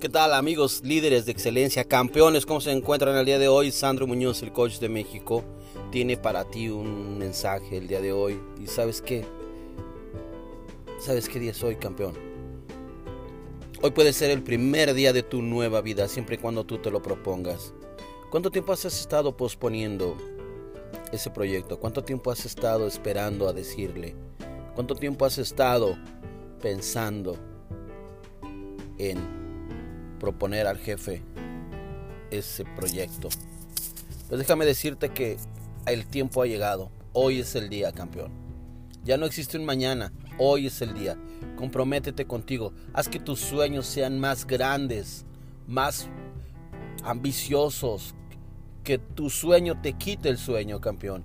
¿Qué tal amigos, líderes de excelencia, campeones? ¿Cómo se encuentran el día de hoy? Sandro Muñoz, el coach de México, tiene para ti un mensaje el día de hoy. ¿Y sabes qué? ¿Sabes qué día es hoy, campeón? Hoy puede ser el primer día de tu nueva vida, siempre y cuando tú te lo propongas. ¿Cuánto tiempo has estado posponiendo ese proyecto? ¿Cuánto tiempo has estado esperando a decirle? ¿Cuánto tiempo has estado pensando en proponer al jefe ese proyecto? Pues déjame decirte que el tiempo ha llegado. Hoy es el día, campeón. Ya no existe un mañana. Hoy es el día. Comprométete contigo. Haz que tus sueños sean más grandes, más ambiciosos. Que tu sueño te quite el sueño, campeón.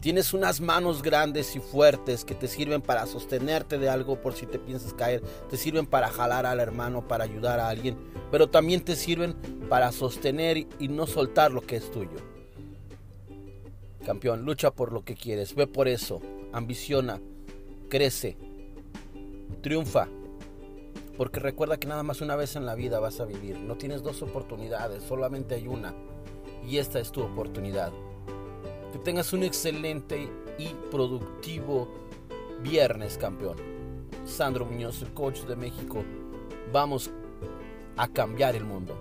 Tienes unas manos grandes y fuertes que te sirven para sostenerte de algo por si te piensas caer. Te sirven para jalar al hermano, para ayudar a alguien. Pero también te sirven para sostener y no soltar lo que es tuyo. Campeón, lucha por lo que quieres. Ve por eso. Ambiciona. Crece. Triunfa. Porque recuerda que nada más una vez en la vida vas a vivir. No tienes dos oportunidades, solamente hay una. Y esta es tu oportunidad. Que tengas un excelente y productivo viernes, campeón. Sandro Muñoz, el coach de México. Vamos a cambiar el mundo.